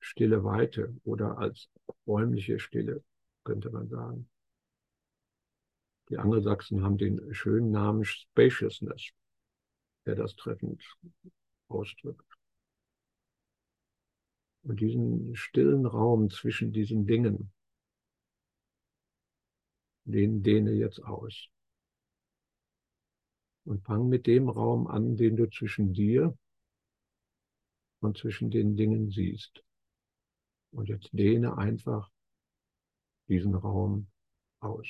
Speaker 1: stille Weite oder als räumliche Stille, könnte man sagen. Die Angelsachsen haben den schönen Namen Spaciousness, der das treffend ausdrückt. Und diesen stillen Raum zwischen diesen Dingen, den dehne jetzt aus. Und fang mit dem Raum an, den du zwischen dir und zwischen den Dingen siehst. Und jetzt dehne einfach diesen Raum aus.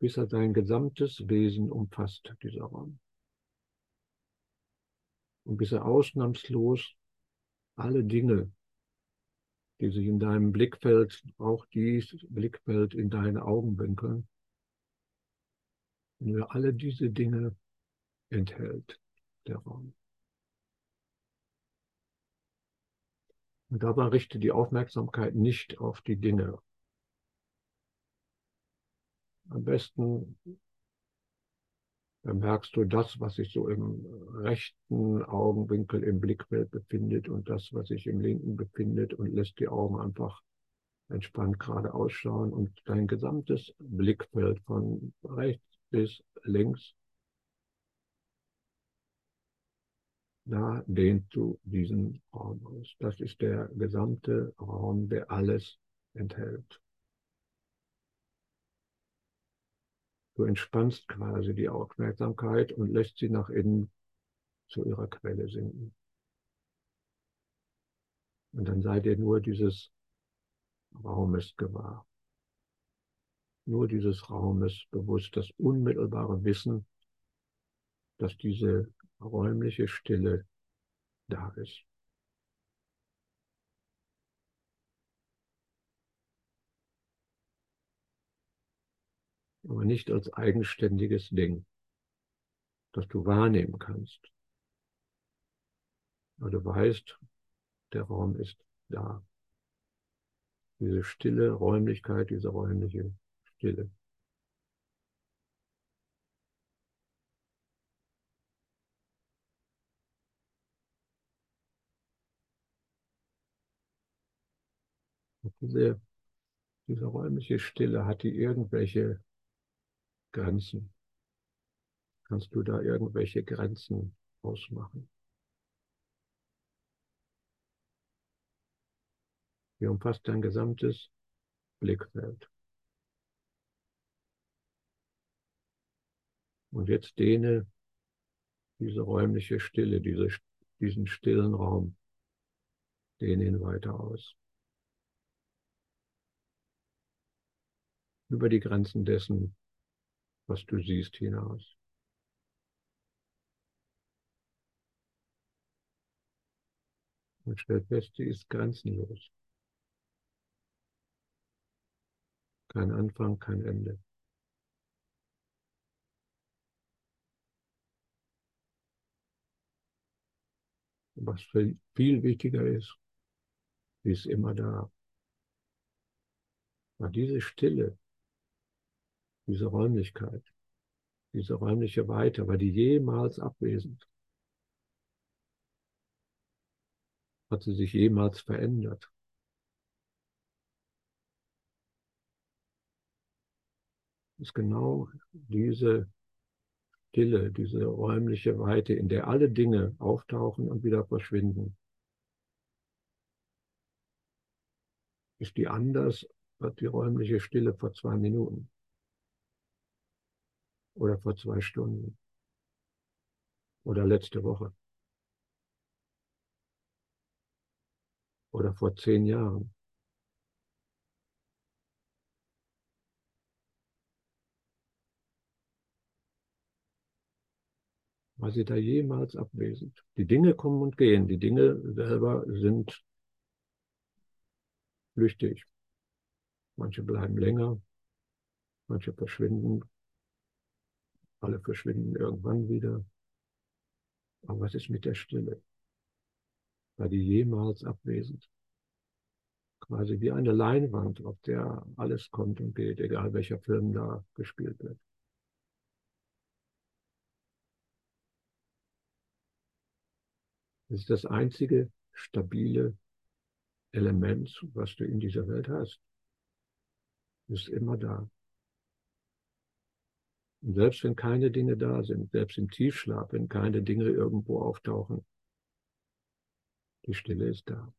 Speaker 1: Bis er dein gesamtes Wesen umfasst, dieser Raum. Und bis er ausnahmslos alle Dinge, die sich in deinem Blickfeld, auch dies Blickfeld in deine Augenwinkel, nur alle diese Dinge enthält, der Raum. Und dabei richte die Aufmerksamkeit nicht auf die Dinge, am besten merkst du das, was sich so im rechten Augenwinkel im Blickfeld befindet und das, was sich im linken befindet und lässt die Augen einfach entspannt gerade ausschauen und dein gesamtes Blickfeld von rechts bis links, da dehnst du diesen Raum aus. Das ist der gesamte Raum, der alles enthält. Du entspannst quasi die Aufmerksamkeit und lässt sie nach innen zu ihrer Quelle sinken. Und dann seid ihr nur dieses Raumes gewahr. Nur dieses Raumes bewusst, das unmittelbare Wissen, dass diese räumliche Stille da ist. Aber nicht als eigenständiges Ding, das du wahrnehmen kannst. Aber du weißt, der Raum ist da. Diese stille Räumlichkeit, diese räumliche Stille. Diese, diese räumliche Stille hat die irgendwelche Grenzen? Kannst du da irgendwelche Grenzen ausmachen? Wie umfasst dein gesamtes Blickfeld. Und jetzt dehne diese räumliche Stille, diese, diesen stillen Raum, dehne ihn weiter aus. Über die Grenzen dessen, was du siehst, hinaus. Und stell fest, sie ist grenzenlos. Kein Anfang, kein Ende. Was viel wichtiger ist, sie ist immer da. Aber diese Stille, diese Räumlichkeit, diese räumliche Weite, war die jemals abwesend? Hat sie sich jemals verändert? ist genau diese Stille, diese räumliche Weite, in der alle Dinge auftauchen und wieder verschwinden. Ist die anders als die räumliche Stille vor zwei Minuten? Oder vor zwei Stunden oder letzte Woche oder vor zehn Jahren. War sie da jemals abwesend? Die Dinge kommen und gehen. Die Dinge selber sind flüchtig. Manche bleiben länger, manche verschwinden, alle verschwinden irgendwann wieder. Aber was ist mit der Stille? War die jemals abwesend? Quasi wie eine Leinwand, auf der alles kommt und geht, egal welcher Film da gespielt wird. Das ist das einzige stabile Element, was du in dieser Welt hast. Ist immer da. Und selbst wenn keine Dinge da sind, selbst im Tiefschlaf, wenn keine Dinge irgendwo auftauchen, die Stille ist da.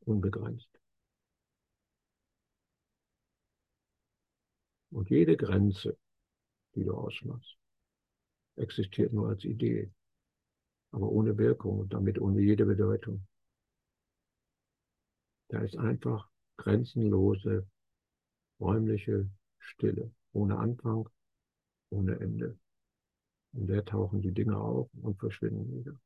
Speaker 1: Unbegrenzt. Und jede Grenze, die du ausmachst, existiert nur als Idee, aber ohne Wirkung und damit ohne jede Bedeutung. Da ist einfach grenzenlose räumliche Stille ohne Anfang, ohne Ende. In der tauchen die Dinge auf und verschwinden wieder.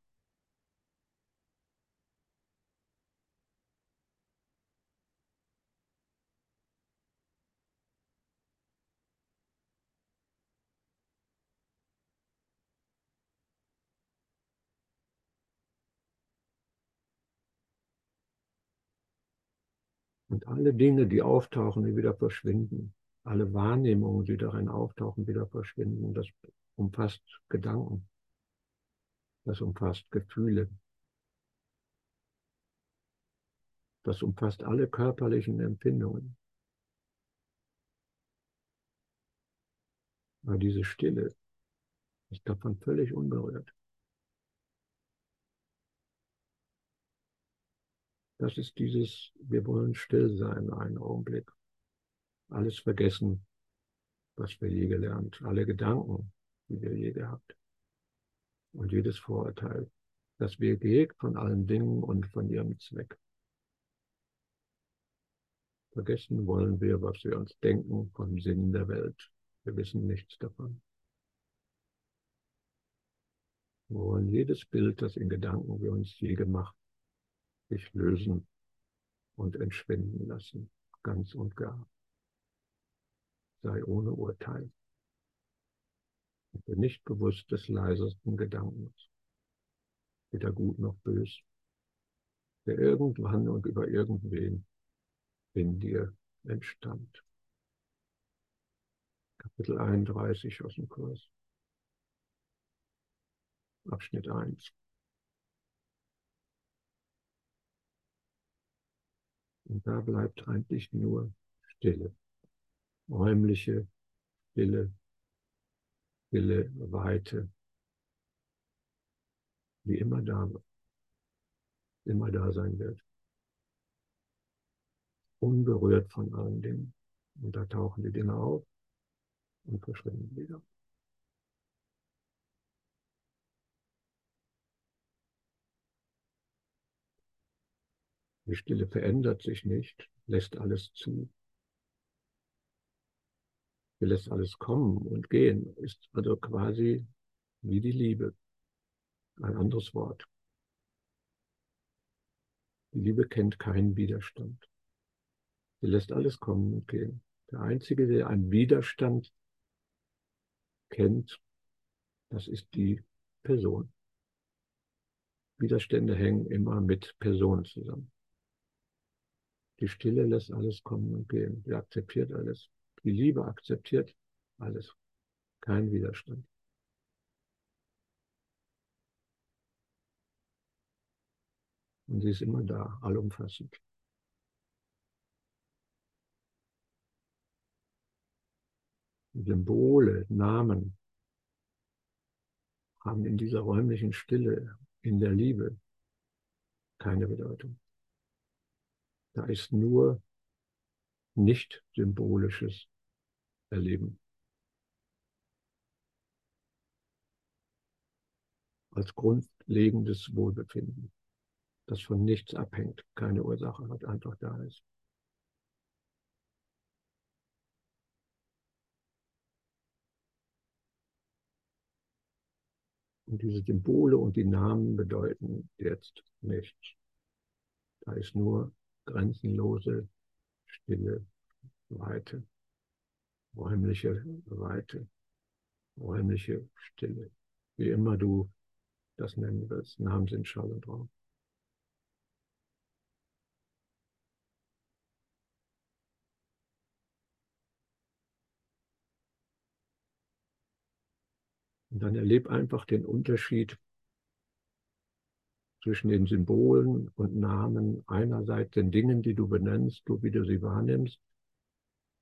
Speaker 1: Und alle Dinge, die auftauchen, die wieder verschwinden, alle Wahrnehmungen, die darin auftauchen, wieder verschwinden. Das umfasst Gedanken. Das umfasst Gefühle. Das umfasst alle körperlichen Empfindungen. Aber diese Stille ist davon völlig unberührt. Das ist dieses, wir wollen still sein einen Augenblick alles vergessen, was wir je gelernt, alle Gedanken, die wir je gehabt und jedes Vorurteil, das wir gehegt von allen Dingen und von ihrem Zweck. Vergessen wollen wir, was wir uns denken vom Sinn der Welt. Wir wissen nichts davon. Wir wollen jedes Bild, das in Gedanken wir uns je gemacht, sich lösen und entschwinden lassen, ganz und gar sei ohne Urteil. Bin nicht bewusst des leisesten Gedankens, weder gut noch bös, der irgendwann und über irgendwen in dir entstand. Kapitel 31 aus dem Kurs. Abschnitt 1. Und da bleibt eigentlich nur Stille räumliche Stille, Stille, Weite, die immer da immer da sein wird. Unberührt von allen Dingen. Und da tauchen die Dinge auf und verschwinden wieder. Die Stille verändert sich nicht, lässt alles zu. Wir lässt alles kommen und gehen, ist also quasi wie die Liebe. Ein anderes Wort. Die Liebe kennt keinen Widerstand. Sie lässt alles kommen und gehen. Der Einzige, der einen Widerstand kennt, das ist die Person. Widerstände hängen immer mit Personen zusammen. Die Stille lässt alles kommen und gehen. Sie akzeptiert alles. Die Liebe akzeptiert alles. Kein Widerstand. Und sie ist immer da, allumfassend. Symbole, Namen haben in dieser räumlichen Stille, in der Liebe keine Bedeutung. Da ist nur nicht symbolisches erleben. Als grundlegendes Wohlbefinden, das von nichts abhängt, keine Ursache hat, einfach da ist. Und diese Symbole und die Namen bedeuten jetzt nichts. Da ist nur grenzenlose stille Weite, räumliche Weite, räumliche Stille, wie immer du das nennen willst. Namen sind Schall und Raum. Und dann erleb einfach den Unterschied zwischen den Symbolen und Namen, einerseits den Dingen, die du benennst, du wie du sie wahrnimmst,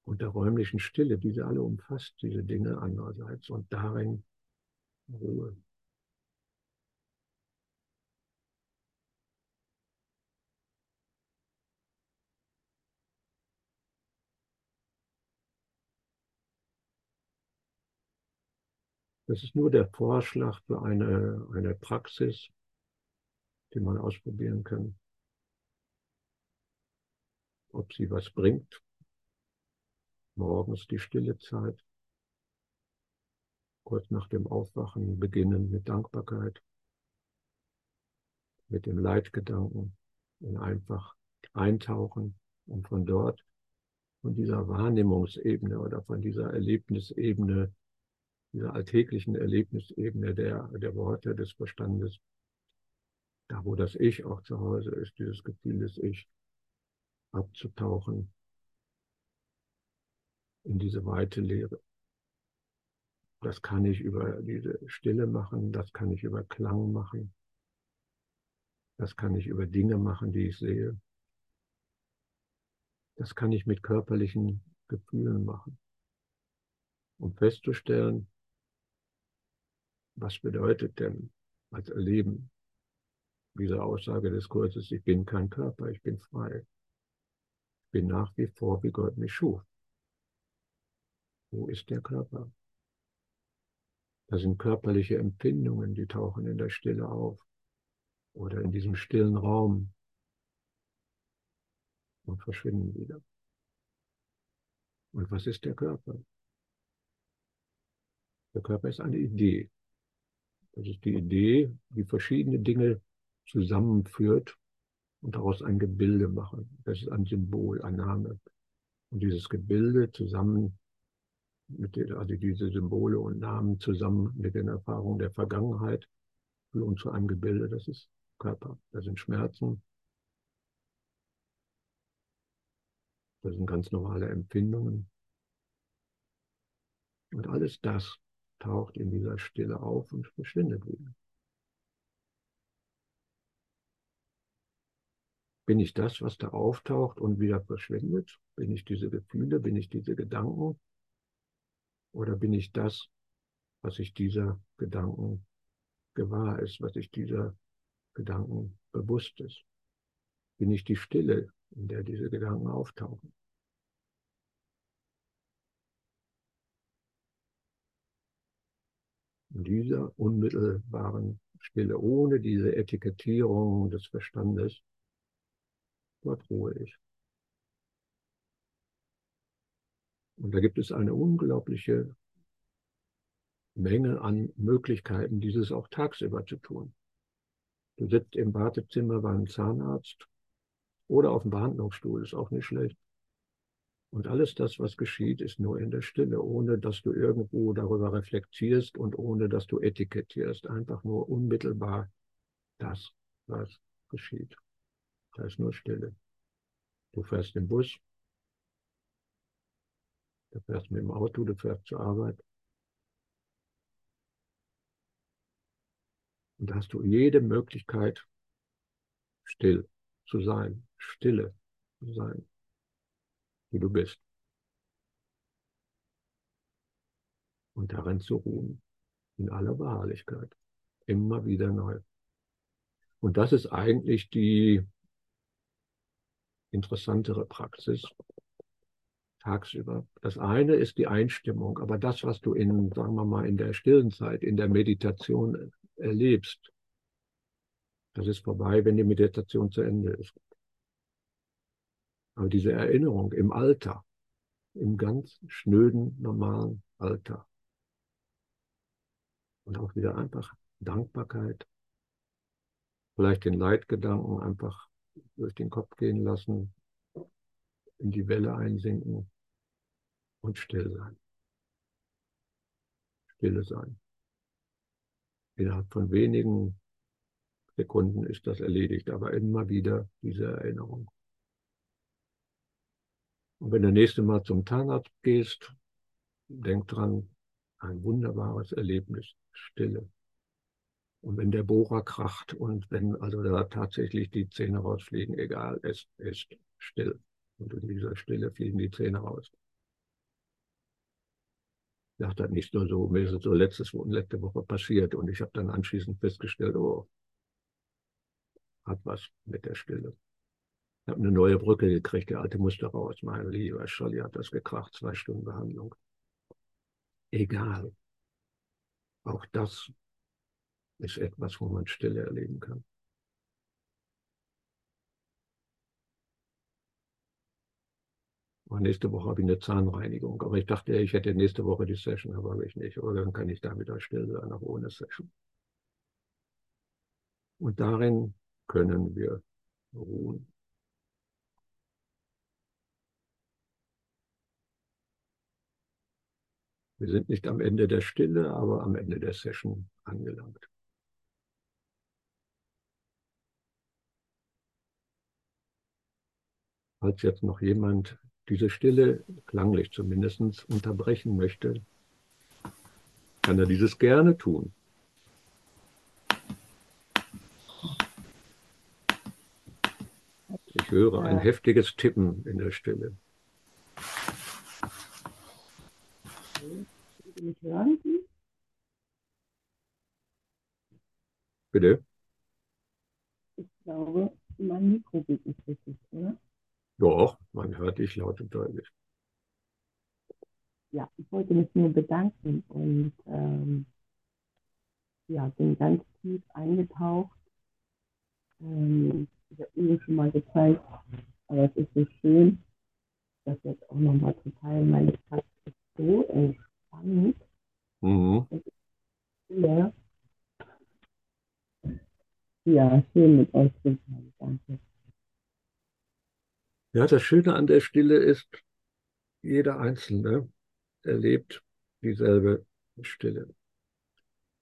Speaker 1: und der räumlichen Stille, die sie alle umfasst, diese Dinge andererseits, und darin Ruhe. Das ist nur der Vorschlag für eine, eine Praxis, die man ausprobieren kann. Ob sie was bringt. Morgens die stille Zeit. Kurz nach dem Aufwachen beginnen mit Dankbarkeit, mit dem Leitgedanken und einfach eintauchen und von dort, von dieser Wahrnehmungsebene oder von dieser Erlebnisebene dieser alltäglichen Erlebnisebene der, der Worte, des Verstandes, da wo das Ich auch zu Hause ist, dieses Gefühl des Ich, abzutauchen in diese weite Lehre. Das kann ich über diese Stille machen, das kann ich über Klang machen, das kann ich über Dinge machen, die ich sehe. Das kann ich mit körperlichen Gefühlen machen. Um festzustellen, was bedeutet denn als Erleben diese Aussage des Kurses, ich bin kein Körper, ich bin frei. Ich bin nach wie vor, wie Gott mich schuf. Wo ist der Körper? Das sind körperliche Empfindungen, die tauchen in der Stille auf oder in diesem stillen Raum und verschwinden wieder. Und was ist der Körper? Der Körper ist eine Idee. Das ist die Idee, die verschiedene Dinge zusammenführt und daraus ein Gebilde machen. Das ist ein Symbol, ein Name. Und dieses Gebilde zusammen mit den, also diese Symbole und Namen zusammen mit den Erfahrungen der Vergangenheit führen zu einem Gebilde, das ist Körper. Das sind Schmerzen. Das sind ganz normale Empfindungen. Und alles das taucht in dieser Stille auf und verschwindet wieder. Bin ich das, was da auftaucht und wieder verschwindet? Bin ich diese Gefühle? Bin ich diese Gedanken? Oder bin ich das, was sich dieser Gedanken gewahr ist, was sich dieser Gedanken bewusst ist? Bin ich die Stille, in der diese Gedanken auftauchen? in dieser unmittelbaren Stille, ohne diese Etikettierung des Verstandes, dort ruhe ich. Und da gibt es eine unglaubliche Menge an Möglichkeiten, dieses auch tagsüber zu tun. Du sitzt im Wartezimmer beim Zahnarzt oder auf dem Behandlungsstuhl, ist auch nicht schlecht. Und alles das, was geschieht, ist nur in der Stille, ohne dass du irgendwo darüber reflektierst und ohne dass du etikettierst. Einfach nur unmittelbar das, was geschieht. Da ist nur Stille. Du fährst im Bus, du fährst mit dem Auto, du fährst zur Arbeit. Und da hast du jede Möglichkeit, still zu sein, stille zu sein wie du bist. Und darin zu ruhen, in aller Beharrlichkeit, immer wieder neu. Und das ist eigentlich die interessantere Praxis tagsüber. Das eine ist die Einstimmung, aber das, was du in, sagen wir mal, in der stillen Zeit, in der Meditation erlebst, das ist vorbei, wenn die Meditation zu Ende ist. Aber diese Erinnerung im Alter, im ganz schnöden, normalen Alter. Und auch wieder einfach Dankbarkeit, vielleicht den Leitgedanken einfach durch den Kopf gehen lassen. in die Welle einsinken und still sein. Stille sein. Innerhalb von wenigen Sekunden ist das erledigt, aber immer wieder diese Erinnerung. Und wenn du das nächste Mal zum Zahnarzt gehst, denk dran, ein wunderbares Erlebnis, Stille. Und wenn der Bohrer kracht und wenn also da tatsächlich die Zähne rausfliegen, egal, es ist still. Und in dieser Stille fliegen die Zähne raus. Ich dachte nicht nur so, mir ist es so letztes, letzte Woche passiert und ich habe dann anschließend festgestellt, oh, hat was mit der Stille. Ich habe eine neue Brücke gekriegt, die alte musste raus. Mein lieber Scholli hat das gekracht, zwei Stunden Behandlung. Egal. Auch das ist etwas, wo man Stille erleben kann. Und nächste Woche habe ich eine Zahnreinigung. Aber ich dachte, ich hätte nächste Woche die Session, aber habe ich nicht. Oder dann kann ich da wieder still sein, auch ohne Session. Und darin können wir ruhen. Wir sind nicht am Ende der Stille, aber am Ende der Session angelangt. Falls jetzt noch jemand diese Stille, klanglich zumindest, unterbrechen möchte, kann er dieses gerne tun. Ich höre ein heftiges Tippen in der Stille. Bitte?
Speaker 4: Ich glaube, mein Mikro geht nicht richtig, oder?
Speaker 1: Doch, man hört dich laut und deutlich.
Speaker 4: Ja, ich wollte mich nur bedanken und ähm, ja, bin ganz tief eingetaucht. Ähm, ich habe Ihnen schon mal gezeigt, aber es ist so schön, das jetzt auch nochmal zu teilen. Meine Kraft ist so entspannt. Mhm. Ja. ja, schön mit euch zu sein. Danke.
Speaker 1: Ja, das Schöne an der Stille ist, jeder Einzelne erlebt dieselbe Stille.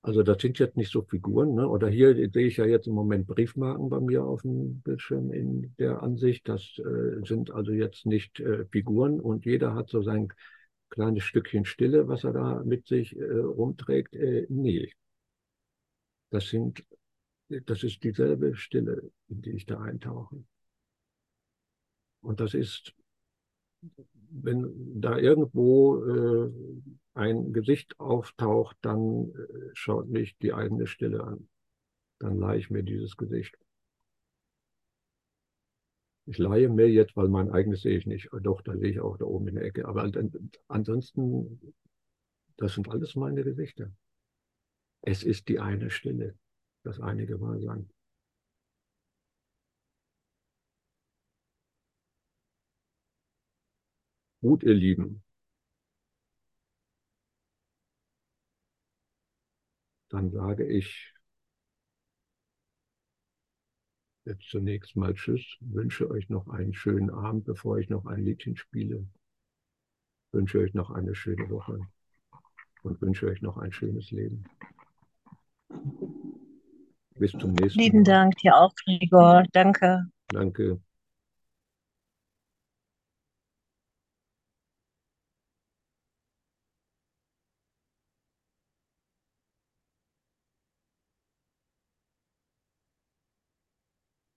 Speaker 1: Also das sind jetzt nicht so Figuren, ne? oder hier sehe ich ja jetzt im Moment Briefmarken bei mir auf dem Bildschirm in der Ansicht. Das äh, sind also jetzt nicht äh, Figuren und jeder hat so sein kleines Stückchen Stille, was er da mit sich äh, rumträgt. Äh, nee, das sind, das ist dieselbe Stille, in die ich da eintauche. Und das ist, wenn da irgendwo äh, ein Gesicht auftaucht, dann äh, schaut mich die eigene Stille an. Dann leihe ich mir dieses Gesicht. Ich leihe mir jetzt, weil mein eigenes sehe ich nicht. Doch, da sehe ich auch da oben in der Ecke. Aber ansonsten, das sind alles meine Gesichter. Es ist die eine Stille, das eine Gewahrsein. Gut, ihr Lieben. Dann sage ich jetzt zunächst mal Tschüss, wünsche euch noch einen schönen Abend, bevor ich noch ein Liedchen spiele. Wünsche euch noch eine schöne Woche und wünsche euch noch ein schönes Leben. Bis zum nächsten
Speaker 5: Lieben
Speaker 1: Mal.
Speaker 5: Dank dir auch, Gregor. Danke.
Speaker 1: Danke.